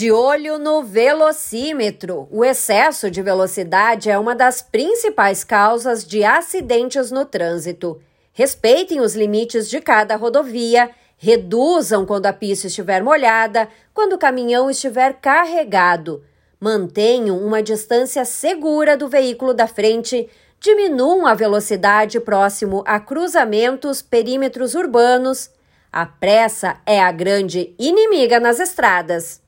De olho no velocímetro. O excesso de velocidade é uma das principais causas de acidentes no trânsito. Respeitem os limites de cada rodovia, reduzam quando a pista estiver molhada, quando o caminhão estiver carregado. Mantenham uma distância segura do veículo da frente, diminuam a velocidade próximo a cruzamentos, perímetros urbanos. A pressa é a grande inimiga nas estradas.